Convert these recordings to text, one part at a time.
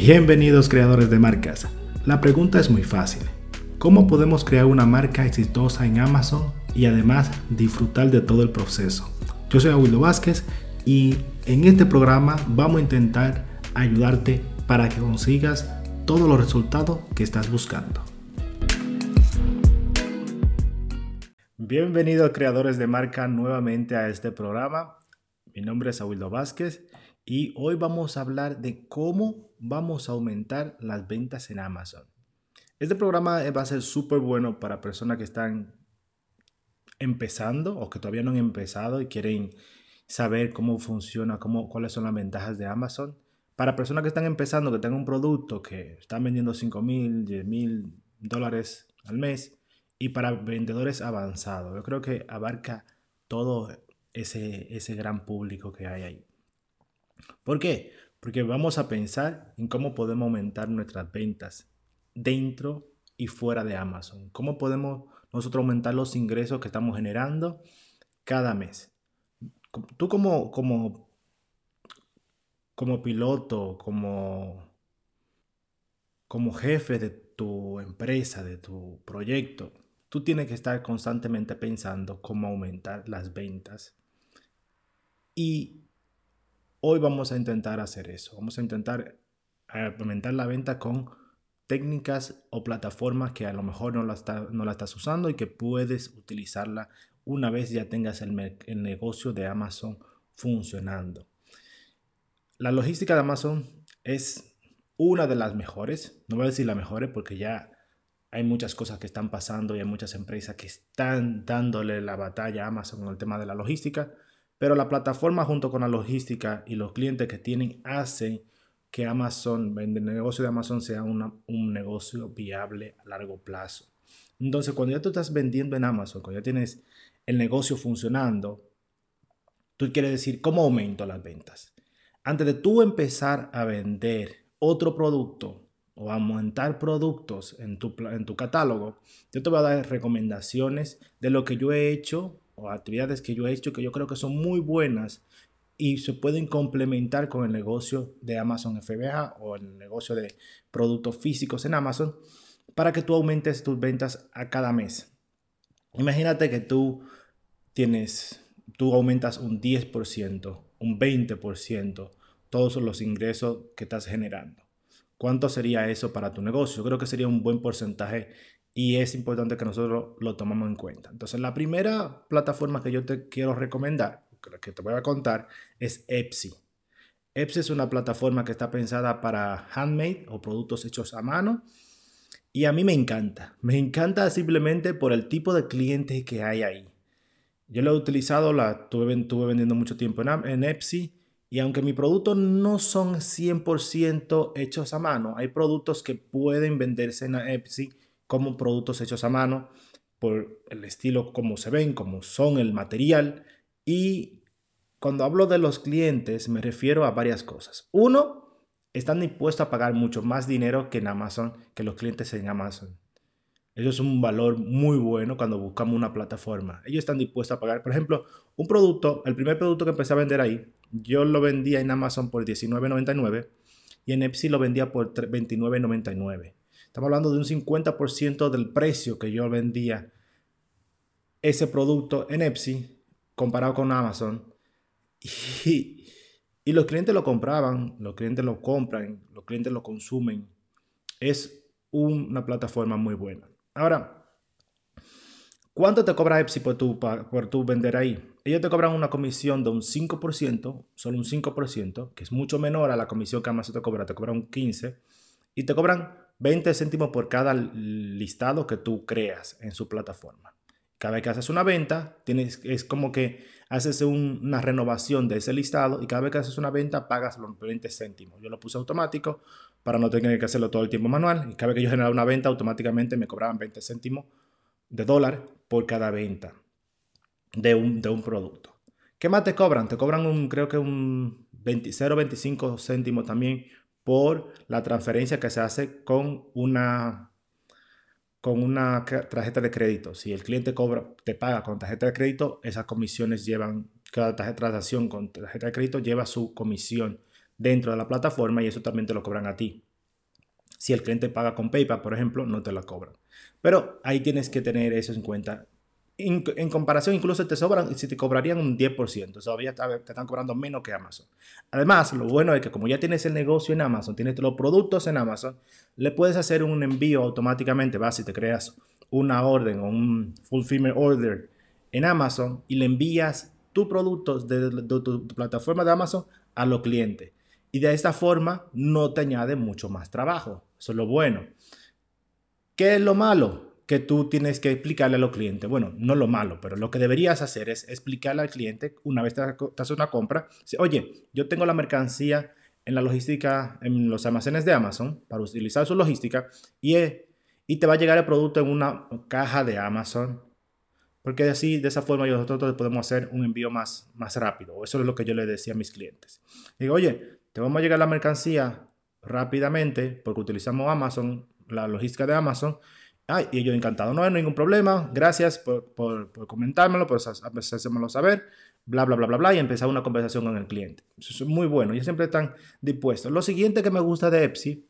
Bienvenidos creadores de marcas. La pregunta es muy fácil. ¿Cómo podemos crear una marca exitosa en Amazon y además disfrutar de todo el proceso? Yo soy Aguildo Vázquez y en este programa vamos a intentar ayudarte para que consigas todos los resultados que estás buscando. Bienvenidos creadores de marca nuevamente a este programa. Mi nombre es Aguildo Vázquez y hoy vamos a hablar de cómo vamos a aumentar las ventas en Amazon. Este programa va a ser súper bueno para personas que están empezando o que todavía no han empezado y quieren saber cómo funciona, cómo, cuáles son las ventajas de Amazon. Para personas que están empezando, que tengan un producto que están vendiendo 5 mil, 10 mil dólares al mes y para vendedores avanzados. Yo creo que abarca todo ese, ese gran público que hay ahí. ¿Por qué? Porque vamos a pensar en cómo podemos aumentar nuestras ventas dentro y fuera de Amazon. ¿Cómo podemos nosotros aumentar los ingresos que estamos generando cada mes? Tú como, como, como piloto, como, como jefe de tu empresa, de tu proyecto, tú tienes que estar constantemente pensando cómo aumentar las ventas. Y hoy vamos a intentar hacer eso. Vamos a intentar aumentar la venta con técnicas o plataformas que a lo mejor no la, no la estás usando y que puedes utilizarla una vez ya tengas el, el negocio de Amazon funcionando. La logística de Amazon es una de las mejores, no voy a decir la mejor porque ya hay muchas cosas que están pasando y hay muchas empresas que están dándole la batalla a Amazon en el tema de la logística, pero la plataforma junto con la logística y los clientes que tienen hacen que Amazon, el negocio de Amazon sea un negocio viable a largo plazo. Entonces, cuando ya tú estás vendiendo en Amazon, cuando ya tienes el negocio funcionando, tú quieres decir, ¿cómo aumento las ventas? Antes de tú empezar a vender otro producto o a montar productos en tu, en tu catálogo, yo te voy a dar recomendaciones de lo que yo he hecho o actividades que yo he hecho que yo creo que son muy buenas y se pueden complementar con el negocio de Amazon FBA o el negocio de productos físicos en Amazon para que tú aumentes tus ventas a cada mes. Imagínate que tú tienes, tú aumentas un 10%, un 20%, todos los ingresos que estás generando. ¿Cuánto sería eso para tu negocio? Creo que sería un buen porcentaje y es importante que nosotros lo tomemos en cuenta. Entonces, la primera plataforma que yo te quiero recomendar, que te voy a contar, es Etsy. Etsy es una plataforma que está pensada para handmade o productos hechos a mano. Y a mí me encanta. Me encanta simplemente por el tipo de clientes que hay ahí. Yo lo he utilizado, la estuve, vendiendo mucho tiempo en, en Etsy y aunque mis productos no son 100% hechos a mano, hay productos que pueden venderse en Etsy como productos hechos a mano por el estilo como se ven, como son el material. Y cuando hablo de los clientes me refiero a varias cosas. Uno, están dispuestos a pagar mucho más dinero que en Amazon, que los clientes en Amazon. Eso es un valor muy bueno cuando buscamos una plataforma. Ellos están dispuestos a pagar, por ejemplo, un producto, el primer producto que empecé a vender ahí, yo lo vendía en Amazon por $19.99 y en Etsy lo vendía por $29.99. Estamos hablando de un 50% del precio que yo vendía ese producto en Etsy comparado con Amazon. Y, y los clientes lo compraban, los clientes lo compran, los clientes lo consumen. Es una plataforma muy buena. Ahora, ¿Cuánto te cobra Etsy por tu, por tu vender ahí? Ellos te cobran una comisión de un 5%, solo un 5%, que es mucho menor a la comisión que Amazon te cobra, te cobran un 15%, y te cobran 20 céntimos por cada listado que tú creas en su plataforma. Cada vez que haces una venta, tienes, es como que haces una renovación de ese listado y cada vez que haces una venta pagas los 20 céntimos. Yo lo puse automático para no tener que hacerlo todo el tiempo manual. Y cada vez que yo generaba una venta, automáticamente me cobraban 20 céntimos de dólar por cada venta de un, de un producto. ¿Qué más te cobran? Te cobran un, creo que un 0,25 céntimos también por la transferencia que se hace con una, con una tarjeta de crédito. Si el cliente cobra, te paga con tarjeta de crédito, esas comisiones llevan, cada transacción con tarjeta de crédito lleva su comisión dentro de la plataforma y eso también te lo cobran a ti. Si el cliente paga con PayPal, por ejemplo, no te la cobran. Pero ahí tienes que tener eso en cuenta. En, comparación, incluso te sobran, si te cobrarían un 10%, todavía te están cobrando menos que Amazon. Además, lo bueno es que como ya tienes el negocio en Amazon, tienes los productos en Amazon, le puedes hacer un envío automáticamente, vas y te creas una orden o un fulfillment order en Amazon y le envías tu producto de, tu plataforma de Amazon a los clientes. Y de esta forma no te añade mucho más trabajo. Eso es lo bueno. ¿Qué es lo malo? Que tú tienes que explicarle a los clientes. Bueno, no lo malo, pero lo que deberías hacer es explicarle al cliente una vez te haces una compra. Oye, yo tengo la mercancía en la logística, en los almacenes de Amazon para utilizar su logística y, y te va a llegar el producto en una caja de Amazon porque así, de esa forma, nosotros podemos hacer un envío más, más rápido. Eso es lo que yo le decía a mis clientes. Digo, oye, te vamos a llegar la mercancía rápidamente porque utilizamos Amazon, la logística de Amazon. Ay, y yo encantado, no hay ningún problema. Gracias por, por, por comentármelo, por hacérmelo saber. Bla, bla, bla, bla, bla. Y empezar una conversación con el cliente. Eso es muy bueno. Ellos siempre están dispuestos. Lo siguiente que me gusta de Epsi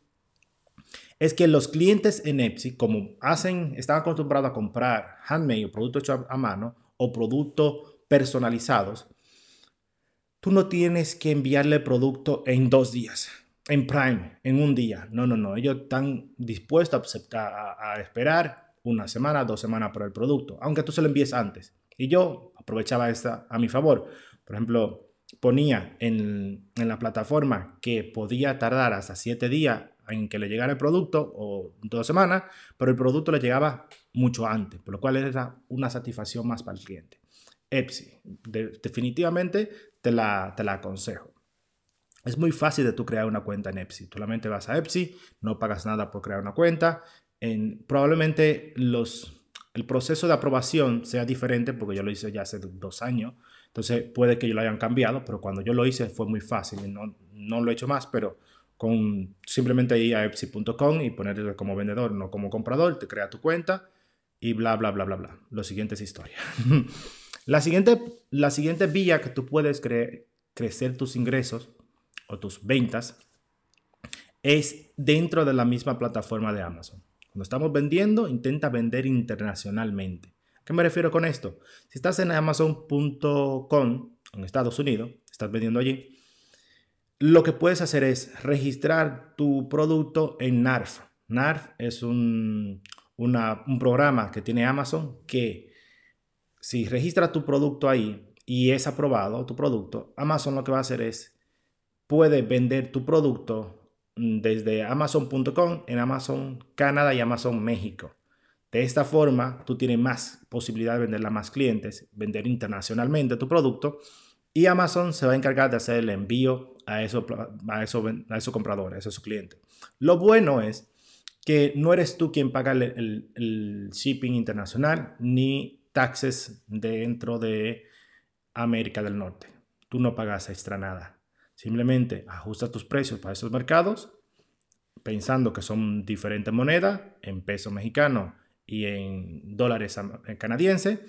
es que los clientes en Epsi, como hacen, están acostumbrados a comprar handmade o productos hechos a mano o productos personalizados, tú no tienes que enviarle el producto en dos días, en Prime, en un día. No, no, no. Ellos están dispuestos a, aceptar, a, esperar una semana, dos semanas por el producto, aunque tú se lo envíes antes. Y yo aprovechaba esta a mi favor. Por ejemplo, ponía en, en la plataforma que podía tardar hasta siete días en que le llegara el producto o dos semanas, pero el producto le llegaba mucho antes, por lo cual era una satisfacción más para el cliente. Epsi, definitivamente te la, te la aconsejo. Es muy fácil de tú crear una cuenta en Epsi. Tú solamente vas a Epsi, no pagas nada por crear una cuenta. En, probablemente los, el proceso de aprobación sea diferente porque yo lo hice ya hace dos años. Entonces puede que yo lo hayan cambiado, pero cuando yo lo hice fue muy fácil. No, no lo he hecho más, pero con simplemente ir a epsi.com y ponerle como vendedor, no como comprador, te crea tu cuenta y bla, bla, bla, bla, bla. Lo siguiente es historia. la, siguiente, la siguiente vía que tú puedes crecer tus ingresos o tus ventas es dentro de la misma plataforma de Amazon. Cuando estamos vendiendo, intenta vender internacionalmente. ¿A qué me refiero con esto? Si estás en amazon.com en Estados Unidos, estás vendiendo allí, lo que puedes hacer es registrar tu producto en NARF. NARF es un, programa que tiene Amazon que si registras tu producto ahí y es aprobado tu producto, Amazon lo que va a hacer es, puede vender tu producto desde amazon.com en Amazon Canadá y Amazon México. De esta forma, tú tienes más posibilidad de venderla a más clientes, vender internacionalmente tu producto y Amazon se va a encargar de hacer el envío a esos, a esos, a esos compradores, a esos clientes. Lo bueno es que no eres tú quien paga el, el, shipping internacional ni taxes dentro de América del Norte. Tú no pagas extra nada. Simplemente ajustas tus precios para esos mercados pensando que son diferentes monedas en peso mexicano y en dólares canadienses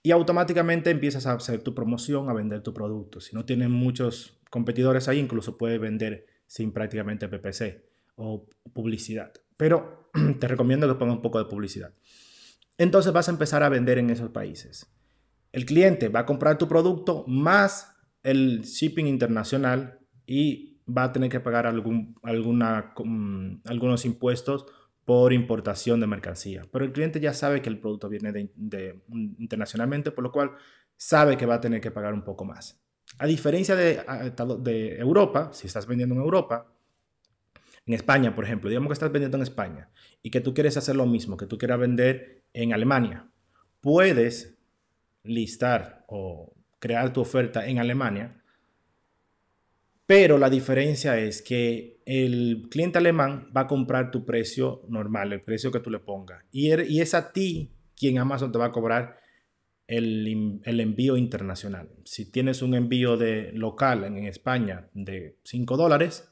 y automáticamente empiezas a hacer tu promoción, a vender tu producto. Si no tienes muchos competidores ahí, incluso puedes vender sin prácticamente PPC o publicidad. Pero te recomiendo que pongas un poco de publicidad. Entonces vas a empezar a vender en esos países. El cliente va a comprar tu producto más el shipping internacional y va a tener que pagar algún, alguna, mm, algunos impuestos por importación de mercancía. Pero el cliente ya sabe que el producto viene de, internacionalmente, por lo cual sabe que va a tener que pagar un poco más. A diferencia de, de Europa, si estás vendiendo en Europa, en España, por ejemplo, digamos que estás vendiendo en España y que tú quieres hacer lo mismo, que tú quieras vender en Alemania, puedes listar o crear tu oferta en Alemania pero la diferencia es que el cliente alemán va a comprar tu precio normal, el precio que tú le pongas. Y, er, es a ti quien Amazon te va a cobrar el, el, envío internacional. Si tienes un envío de local en, España de 5 dólares,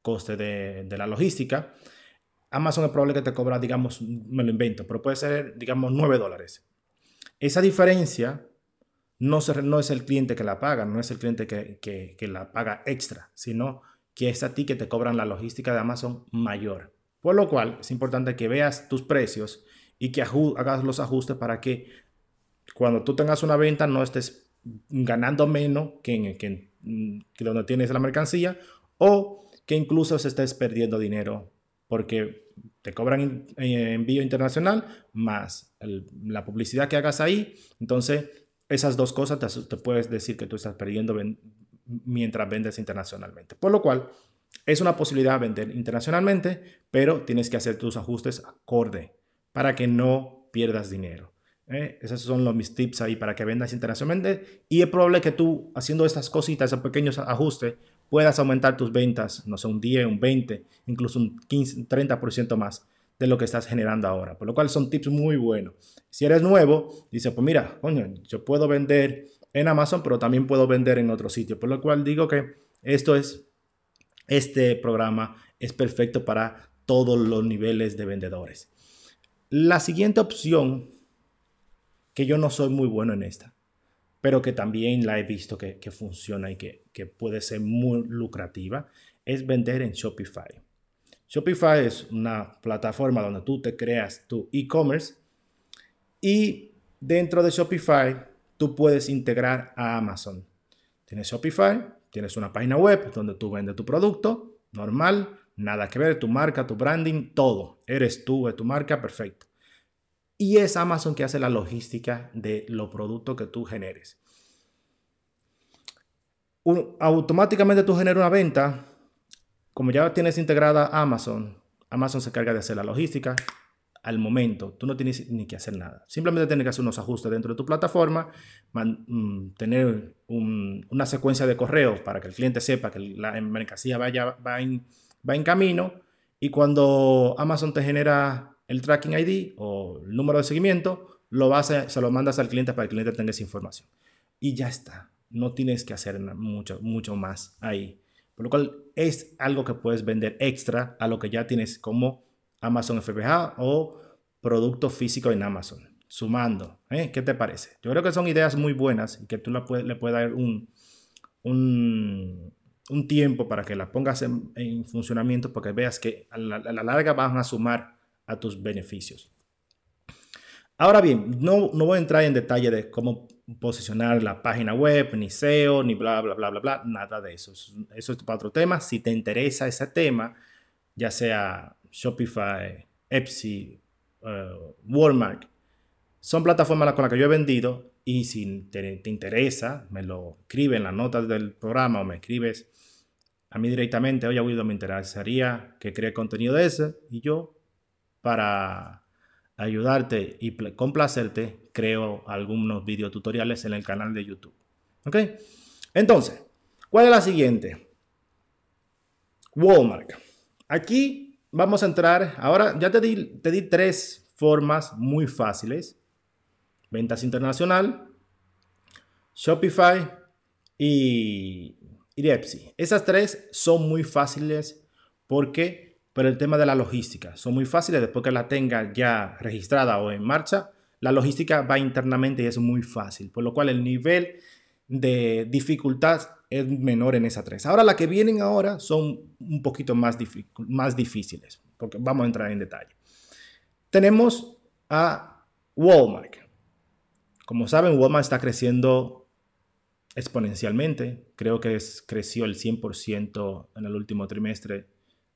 coste de, de, la logística, Amazon es probable que te cobra, digamos, me lo invento, pero puede ser, digamos, 9 dólares. Esa diferencia no, es el cliente que la paga, no es el cliente que, la paga extra, sino que es a ti que te cobran la logística de Amazon mayor. Por lo cual es importante que veas tus precios y que hagas los ajustes para que cuando tú tengas una venta no estés ganando menos que, en, mm, que, donde tienes la mercancía o que incluso estés perdiendo dinero porque te cobran envío internacional más la publicidad que hagas ahí. Entonces, esas dos cosas te, puedes decir que tú estás perdiendo mientras vendes internacionalmente. Por lo cual, es una posibilidad vender internacionalmente, pero tienes que hacer tus ajustes acorde para que no pierdas dinero. ¿eh? Esos son los, mis tips ahí para que vendas internacionalmente. Y es probable que tú, haciendo estas cositas, esos pequeños ajustes, puedas aumentar tus ventas, no sé, un 10, un 20, incluso un 15, 30% más de lo que estás generando ahora. Por lo cual son tips muy buenos. Si eres nuevo, dice, pues mira, coño, yo puedo vender en Amazon, pero también puedo vender en otro sitio. Por lo cual digo que esto es, este programa es perfecto para todos los niveles de vendedores. La siguiente opción, que yo no soy muy bueno en esta, pero que también la he visto que, funciona y que, que, puede ser muy lucrativa, es vender en Shopify. Shopify es una plataforma donde tú te creas tu e-commerce y dentro de Shopify tú puedes integrar a Amazon. Tienes Shopify, tienes una página web donde tú vendes tu producto, normal, nada que ver, tu marca, tu branding, todo. Eres tú, es tu marca, perfecto. Y es Amazon que hace la logística de los productos que tú generes. automáticamente tú generas una venta, como ya tienes integrada Amazon, Amazon se carga de hacer la logística, al momento. Tú no tienes ni que hacer nada. Simplemente tienes que hacer unos ajustes dentro de tu plataforma, mm, tener una secuencia de correos para que el cliente sepa que la mercancía vaya, va, en, camino. Y cuando Amazon te genera el tracking ID o el número de seguimiento, lo vas se lo mandas al cliente para que el cliente tenga esa información. Y ya está. No tienes que hacer mucho, mucho más ahí. Por lo cual es algo que puedes vender extra a lo que ya tienes como Amazon FBA o producto físico en Amazon. Sumando, ¿eh? ¿qué te parece? Yo creo que son ideas muy buenas y que tú le puedes dar un, un, tiempo para que las pongas en, funcionamiento porque veas que a la, larga van a sumar a tus beneficios. Ahora bien, no, no voy a entrar en detalle de cómo posicionar la página web, ni SEO, ni bla, bla, bla, bla, bla, nada de eso. Eso es para otro tema. Si te interesa ese tema, ya sea Shopify, Etsy, uh, Walmart, son plataformas con las que yo he vendido y si te, interesa, me lo escribe en las notas del programa o me escribes a mí directamente, oye, Guido, me interesaría que cree contenido de ese y yo, para ayudarte y complacerte, creo algunos videotutoriales en el canal de YouTube. ¿Ok? Entonces, ¿cuál es la siguiente? Walmart. Aquí vamos a entrar. Ahora ya te di, te di tres formas muy fáciles. Ventas internacional, Shopify y, y Esas tres son muy fáciles porque, por el tema de la logística, son muy fáciles después que la tenga ya registrada o en marcha. La logística va internamente y es muy fácil, por lo cual el nivel de dificultad es menor en esas tres. Ahora, las que vienen ahora son un poquito más, más difíciles, porque vamos a entrar en detalle. Tenemos a Walmart. Como saben, Walmart está creciendo exponencialmente. Creo que es, creció el 100% en el último trimestre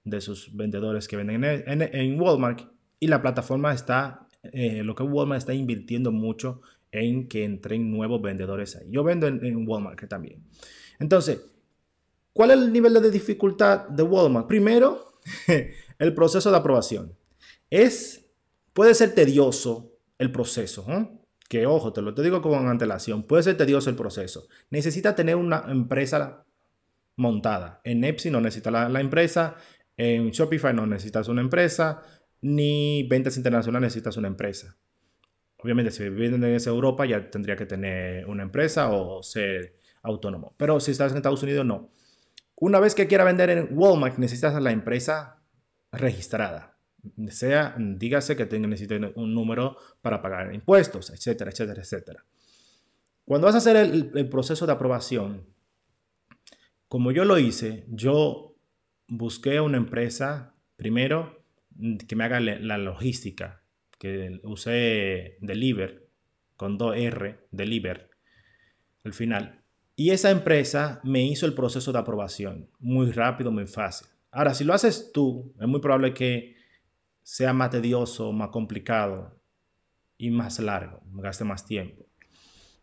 de sus vendedores que venden en, Walmart. Y la plataforma está, eh, lo que Walmart está invirtiendo mucho en que entren nuevos vendedores ahí. Yo vendo en, en Walmart también. Entonces, ¿cuál es el nivel de dificultad de Walmart? Primero, el proceso de aprobación. Es, puede ser tedioso el proceso, ¿eh? que ojo, te lo te digo con antelación, puede ser tedioso el proceso. Necesita tener una empresa montada. En Etsy no necesita la, empresa, en Shopify no necesitas una empresa, ni ventas internacionales necesitas una empresa. Obviamente, si vives en Europa ya tendría que tener una empresa o ser autónomo. Pero si estás en Estados Unidos, no. Una vez que quiera vender en Walmart, necesitas la empresa registrada. Sea, dígase que tenga, necesite un número para pagar impuestos, etcétera, etcétera, etcétera. Cuando vas a hacer el, proceso de aprobación, como yo lo hice, yo busqué una empresa primero que me haga la logística, que use Deliver con 2R, Deliver, al final. Y esa empresa me hizo el proceso de aprobación muy rápido, muy fácil. Ahora, si lo haces tú, es muy probable que sea más tedioso, más complicado y más largo, gaste más tiempo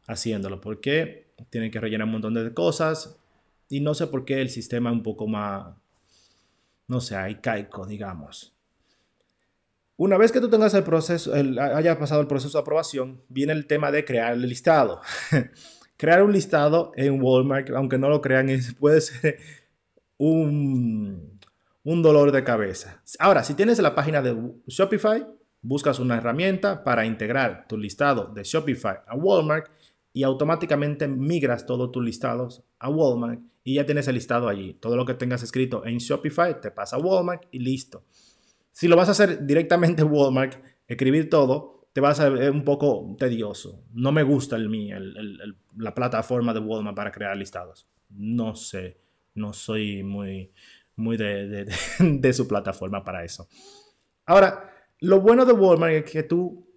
haciéndolo, porque tiene que rellenar un montón de cosas y no sé por qué el sistema es un poco más, no sé, caico, digamos. Una vez que tú tengas el proceso, el, hayas pasado el proceso de aprobación, viene el tema de crear el listado. crear un listado en Walmart, aunque no lo crean, puede ser un, un dolor de cabeza. Ahora, si tienes la página de Shopify, buscas una herramienta para integrar tu listado de Shopify a Walmart y automáticamente migras todos tus listados a Walmart y ya tienes el listado allí. Todo lo que tengas escrito en Shopify te pasa a Walmart y listo. Si lo vas a hacer directamente en Walmart, escribir todo, te va a ser un poco tedioso. No me gusta el, el, la plataforma de Walmart para crear listados. No sé, no soy muy, muy de, de su plataforma para eso. Ahora, lo bueno de Walmart es que tú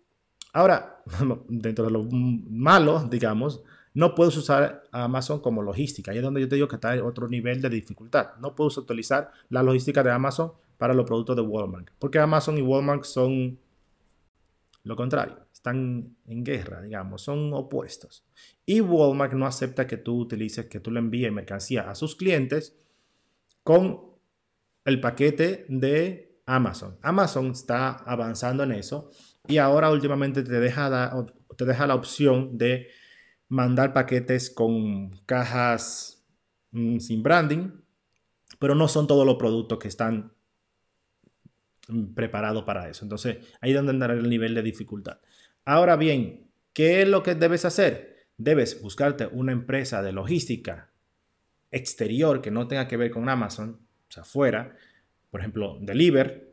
Ahora, dentro de lo malo, digamos, no puedes usar Amazon como logística. Ahí es donde yo te digo que está otro nivel de dificultad. No puedes utilizar la logística de Amazon para los productos de Walmart. Porque Amazon y Walmart son lo contrario. Están en guerra, digamos. Son opuestos. Y Walmart no acepta que tú utilices, que tú le envíes mercancía a sus clientes con el paquete de Amazon. Amazon está avanzando en eso y ahora últimamente te deja, te deja la opción de mandar paquetes con cajas mm, sin branding, pero no son todos los productos que están mm, preparados para eso. Entonces, ahí es donde andará el nivel de dificultad. Ahora bien, ¿qué es lo que debes hacer? Debes buscarte una empresa de logística exterior que no tenga que ver con Amazon, o sea, fuera, por ejemplo, Deliver,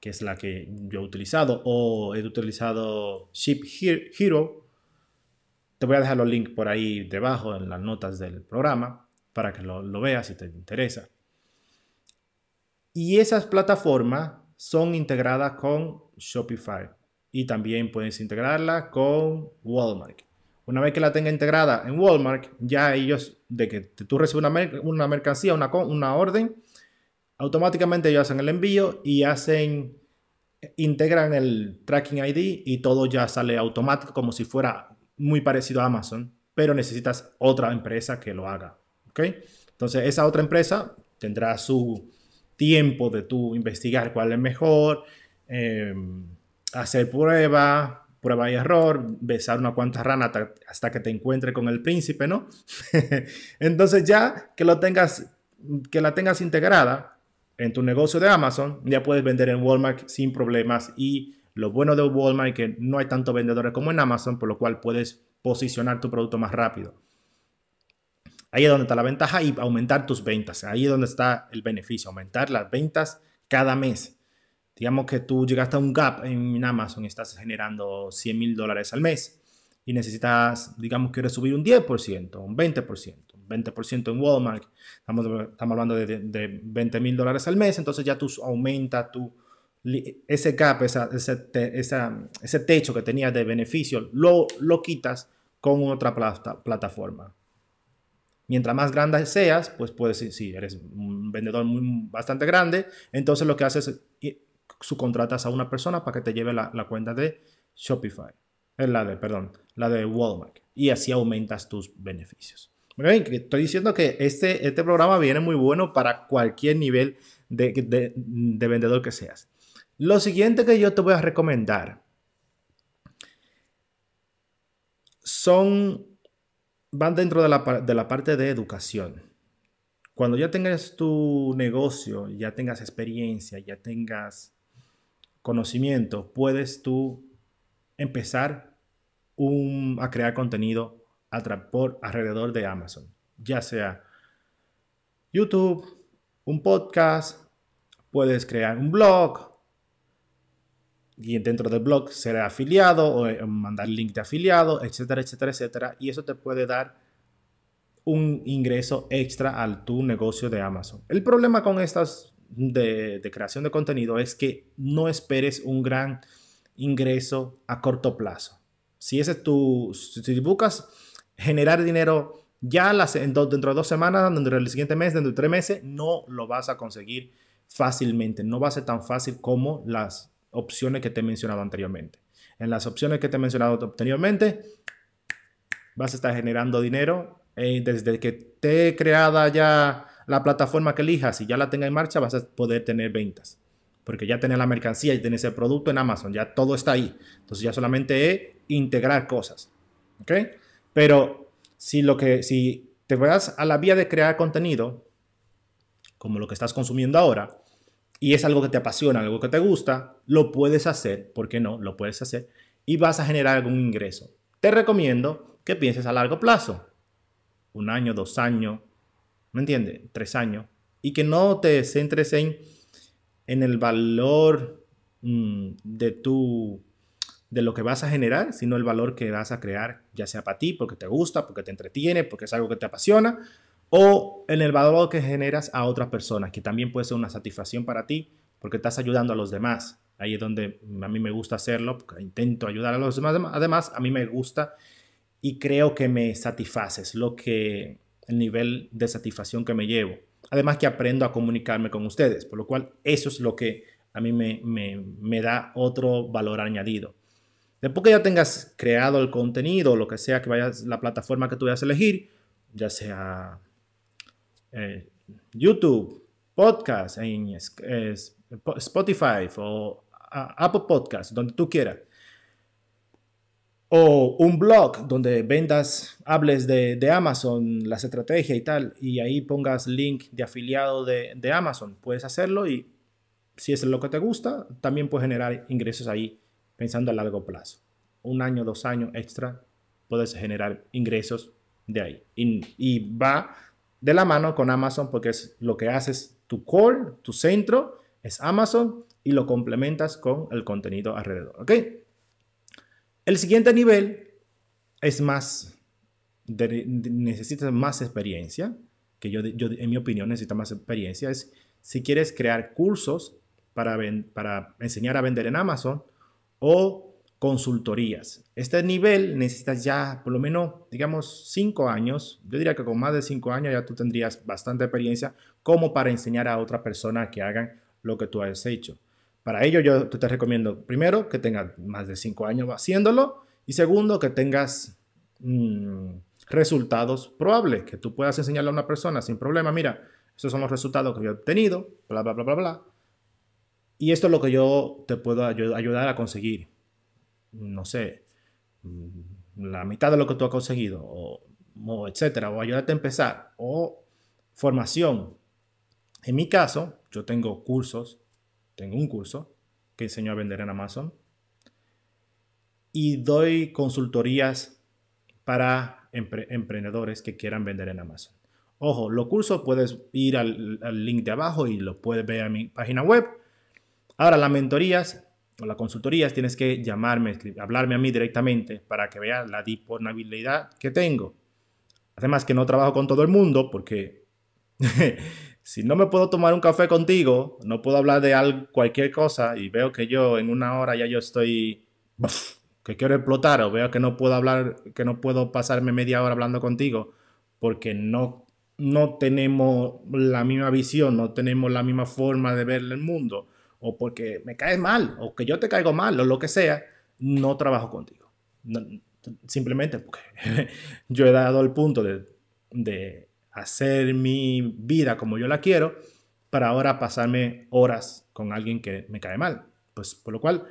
que es la que yo he utilizado, o he utilizado Ship Hero. Te voy a dejar los links por ahí debajo en las notas del programa para que lo, veas si te interesa. Y esas plataformas son integradas con Shopify y también puedes integrarla con Walmart. Una vez que la tenga integrada en Walmart, ya ellos, de que tú recibes una, una mercancía, una, una orden, automáticamente ellos hacen el envío y hacen, integran el tracking ID y todo ya sale automático como si fuera muy parecido a Amazon, pero necesitas otra empresa que lo haga. ¿ok? Entonces esa otra empresa tendrá su tiempo de tú investigar cuál es mejor, em, hacer prueba, prueba y error, besar una cuanta rana hasta que te encuentre con el príncipe, ¿no? Entonces ya que lo tengas, que la tengas integrada, en tu negocio de Amazon, ya puedes vender en Walmart sin problemas. Y lo bueno de Walmart es que no hay tantos vendedores como en Amazon, por lo cual puedes posicionar tu producto más rápido. Ahí es donde está la ventaja y aumentar tus ventas. Ahí es donde está el beneficio, aumentar las ventas cada mes. Digamos que tú llegaste a un gap en Amazon y estás generando 100 mil dólares al mes y necesitas, digamos, quieres subir un 10%, un 20%, un 20% en Walmart, estamos, hablando de, de 20 mil dólares al mes, entonces ya tú aumenta tu, ese gap, ese, ese techo que tenías de beneficio, lo, lo quitas con otra plataforma. Mientras más grande seas, pues puedes, si eres un vendedor bastante grande, entonces lo que haces es subcontratas a una persona para que te lleve la, cuenta de Shopify la de, perdón, la de Walmart. Y así aumentas tus beneficios. Estoy diciendo que este, este programa viene muy bueno para cualquier nivel de, de, vendedor que seas. Lo siguiente que yo te voy a recomendar son, van dentro de la, de la parte de educación. Cuando ya tengas tu negocio, ya tengas experiencia, ya tengas conocimiento, puedes tú empezar a crear contenido por alrededor de Amazon, ya sea YouTube, un podcast, puedes crear un blog y dentro del blog ser afiliado o eh, mandar link de afiliado, etcétera, etcétera, etcétera. Y eso te puede dar un ingreso extra al tu negocio de Amazon. El problema con estas de, creación de contenido es que no esperes un gran ingreso a corto plazo. Si ese es tu, si buscas generar dinero ya las, dentro de dos semanas, dentro del siguiente mes, dentro de tres meses, no lo vas a conseguir fácilmente. No va a ser tan fácil como las opciones que te he mencionado anteriormente. En las opciones que te he mencionado anteriormente, vas a estar generando dinero eh, desde que te creada ya la plataforma que elijas y ya la tenga en marcha, vas a poder tener ventas. Porque ya tienes la mercancía y tienes el producto en Amazon, ya todo está ahí. Entonces ya solamente es integrar cosas. ¿Ok? Pero si lo que, si te vas a la vía de crear contenido, como lo que estás consumiendo ahora, y es algo que te apasiona, algo que te gusta, lo puedes hacer, ¿por qué no? Lo puedes hacer y vas a generar algún ingreso. Te recomiendo que pienses a largo plazo, un año, dos años, ¿me entiendes? Tres años, y que no te centres en, en el valor mm, de tu de lo que vas a generar, sino el valor que vas a crear, ya sea para ti, porque te gusta, porque te entretiene, porque es algo que te apasiona, o en el valor que generas a otras personas, que también puede ser una satisfacción para ti, porque estás ayudando a los demás. Ahí es donde a mí me gusta hacerlo, porque intento ayudar a los demás. Además, a mí me gusta y creo que me satisfaces lo que el nivel de satisfacción que me llevo. Además que aprendo a comunicarme con ustedes, por lo cual eso es lo que a mí me, me da otro valor añadido. Después que ya tengas creado el contenido, lo que sea que vayas, la plataforma que tú vayas a elegir, ya sea eh, YouTube, podcast, Spotify o Apple Podcast, donde tú quieras. O un blog donde vendas, hables de, Amazon, las estrategias y tal, y ahí pongas link de afiliado de Amazon. Puedes hacerlo y si es lo que te gusta, también puedes generar ingresos ahí pensando a largo plazo. Un año, dos años extra, puedes generar ingresos de ahí. Y, va de la mano con Amazon porque es lo que haces, tu core, tu centro es Amazon y lo complementas con el contenido alrededor. ¿Ok? El siguiente nivel es más, necesitas más experiencia, que yo, yo en mi opinión necesita más experiencia, es si quieres crear cursos para, para enseñar a vender en Amazon o consultorías. Este nivel necesitas ya por lo menos, digamos, cinco años. Yo diría que con más de cinco años ya tú tendrías bastante experiencia como para enseñar a otra persona que hagan lo que tú has hecho. Para ello yo te recomiendo, primero, que tengas más de cinco años haciéndolo y segundo, que tengas mm, resultados probables, que tú puedas enseñarle a una persona sin problema. Mira, estos son los resultados que yo he obtenido, bla, bla, bla, bla, bla. Y esto es lo que yo te puedo ayudar a conseguir. No sé, mm, la mitad de lo que tú has conseguido, o, etcétera, o ayudarte a empezar, o formación. En mi caso, yo tengo cursos, tengo un curso que enseño a vender en Amazon y doy consultorías para emprendedores que quieran vender en Amazon. Ojo, los cursos puedes ir al, al, link de abajo y lo puedes ver en mi página web Ahora, las mentorías o las consultorías tienes que llamarme, hablarme a mí directamente para que veas la disponibilidad que tengo. Además que no trabajo con todo el mundo porque si no me puedo tomar un café contigo, no puedo hablar de algo, cualquier cosa y veo que yo en una hora ya yo estoy que quiero explotar o veo que no puedo hablar, que no puedo pasarme media hora hablando contigo porque no no tenemos la misma visión, no tenemos la misma forma de ver el mundo o porque me caes mal, o que yo te caigo mal, o lo que sea, no trabajo contigo. simplemente porque yo he dado el punto de, de hacer mi vida como yo la quiero, para ahora pasarme horas con alguien que me cae mal. Pues por lo cual,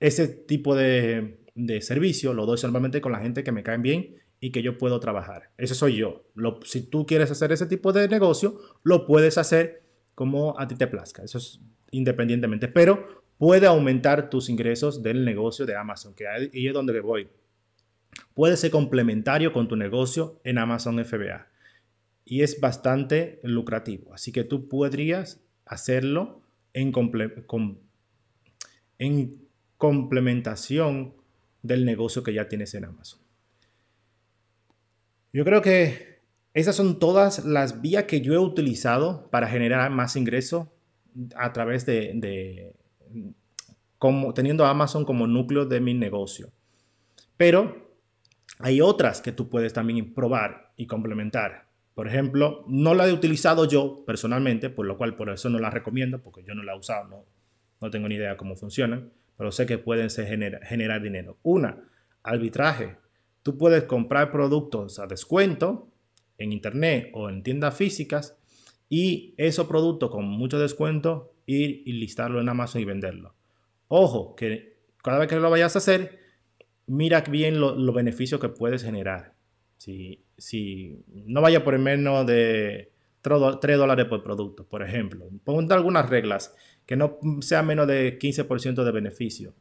ese tipo de, de servicio lo doy solamente con la gente que me cae bien y que yo puedo trabajar. Ese soy yo. Lo, si tú quieres hacer ese tipo de negocio, lo puedes hacer como a ti te plazca. Eso es independientemente, pero puede aumentar tus ingresos del negocio de Amazon, que ahí es donde voy. Puede ser complementario con tu negocio en Amazon FBA y es bastante lucrativo. Así que tú podrías hacerlo en, en complementación del negocio que ya tienes en Amazon. Yo creo que esas son todas las vías que yo he utilizado para generar más ingresos a través de, como, teniendo Amazon como núcleo de mi negocio. Pero hay otras que tú puedes también probar y complementar. Por ejemplo, no la he utilizado yo personalmente, por lo cual por eso no la recomiendo, porque yo no la he usado, no, tengo ni idea cómo funcionan, pero sé que pueden generar dinero. Una, arbitraje. Tú puedes comprar productos a descuento en internet o en tiendas físicas y esos productos con mucho descuento ir y listarlo en Amazon y venderlo. Ojo, que cada vez que lo vayas a hacer, mira bien los beneficios que puedes generar. Si, si no vaya por menos de 3 dólares por producto, por ejemplo. Ponte algunas reglas que no sea menos de 15% de beneficio.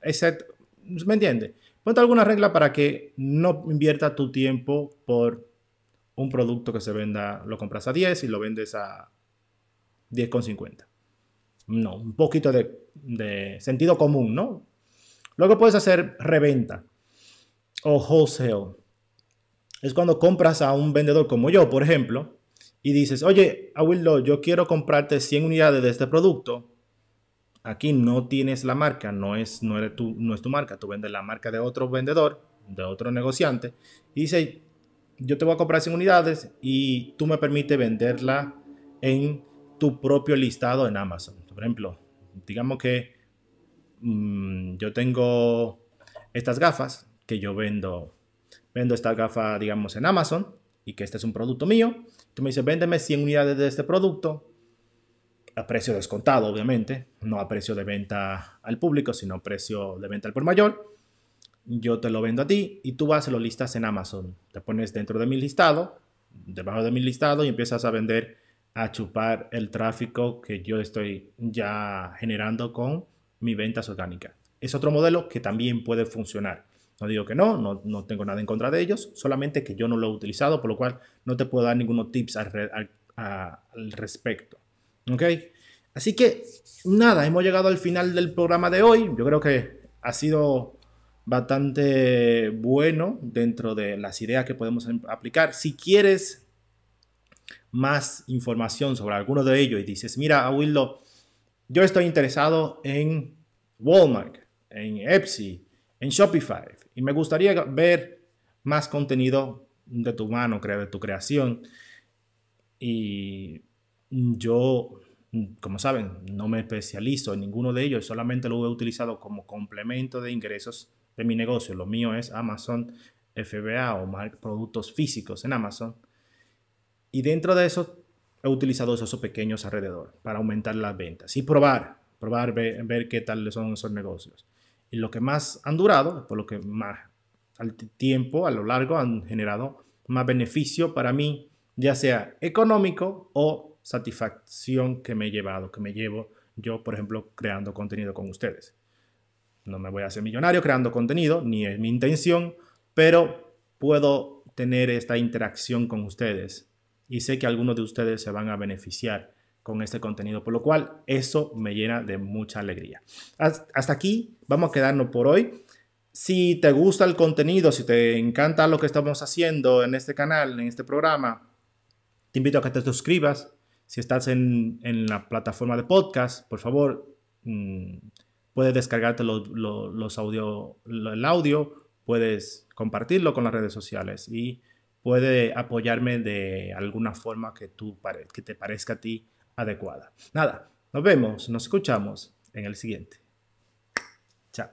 ¿Me entiendes? Ponte alguna regla para que no invierta tu tiempo por un producto que se venda, lo compras a 10 y lo vendes a 10,50. No, un poquito de, sentido común, ¿no? Luego puedes hacer reventa o wholesale. Es cuando compras a un vendedor como yo, por ejemplo, y dices, oye, Abuelo, yo quiero comprarte 100 unidades de este producto. Aquí no tienes la marca, no es, no, eres tu, no es tu marca, tú vendes la marca de otro vendedor, de otro negociante, y dice, yo te voy a comprar 100 unidades y tú me permites venderla en tu propio listado en Amazon. Por ejemplo, digamos que mm, yo tengo estas gafas que yo vendo, vendo esta gafa, digamos, en Amazon y que este es un producto mío. Tú me dices, véndeme 100 unidades de este producto a precio descontado, obviamente, no a precio de venta al público, sino a precio de venta al por mayor. Yo te lo vendo a ti y tú vas y lo listas en Amazon. Te pones dentro de mi listado, debajo de mi listado y empiezas a vender a chupar el tráfico que yo estoy ya generando con mi ventas orgánicas. Es otro modelo que también puede funcionar. No digo que no, no, tengo nada en contra de ellos, solamente que yo no lo he utilizado, por lo cual no te puedo dar ninguno tips al, al respecto. ¿Ok? Así que nada, hemos llegado al final del programa de hoy. Yo creo que ha sido bastante bueno dentro de las ideas que podemos aplicar. Si quieres más información sobre alguno de ellos y dices, mira, Wildo, yo estoy interesado en Walmart, en Etsy, en Shopify, y me gustaría ver más contenido de tu mano, de tu creación. Y yo, como saben, no me especializo en ninguno de ellos, solamente lo he utilizado como complemento de ingresos de mi negocio. Lo mío es Amazon FBA o productos físicos en Amazon. Y dentro de eso he utilizado esos pequeños alrededor para aumentar las ventas y probar, probar, ver, qué tal son esos negocios. Y lo que más han durado, por lo que más al tiempo, a lo largo, han generado más beneficio para mí, ya sea económico o satisfacción que me he llevado, que me llevo yo, por ejemplo, creando contenido con ustedes. No me voy a hacer millonario creando contenido, ni es mi intención, pero puedo tener esta interacción con ustedes y sé que algunos de ustedes se van a beneficiar con este contenido, por lo cual eso me llena de mucha alegría. Hasta aquí vamos a quedarnos por hoy. Si te gusta el contenido, si te encanta lo que estamos haciendo en este canal, en este programa, te invito a que te suscribas. Si estás en, la plataforma de podcast, por favor, mm, puedes descargarte los, los, audio, el audio, puedes compartirlo con las redes sociales y puede apoyarme de alguna forma que, tú, que te parezca a ti adecuada. Nada, nos vemos, nos escuchamos en el siguiente. Chao.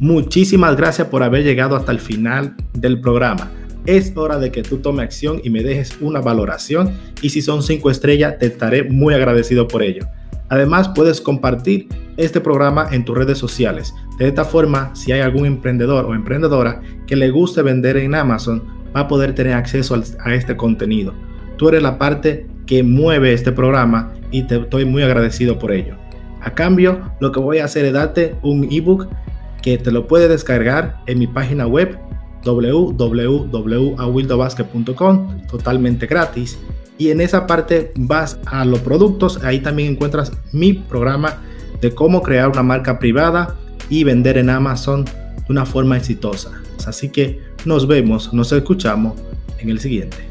Muchísimas gracias por haber llegado hasta el final del programa. Es hora de que tú tomes acción y me dejes una valoración y si son cinco estrellas te estaré muy agradecido por ello. Además, puedes compartir este programa en tus redes sociales. De esta forma, si hay algún emprendedor o emprendedora que le guste vender en Amazon, va a poder tener acceso a este contenido. Tú eres la parte que mueve este programa y te estoy muy agradecido por ello. A cambio, lo que voy a hacer es darte un ebook que te lo puedes descargar en mi página web www.awildobasket.com totalmente gratis y en esa parte vas a los productos, ahí también encuentras mi programa de cómo crear una marca privada y vender en Amazon de una forma exitosa. Así que nos vemos, nos escuchamos en el siguiente.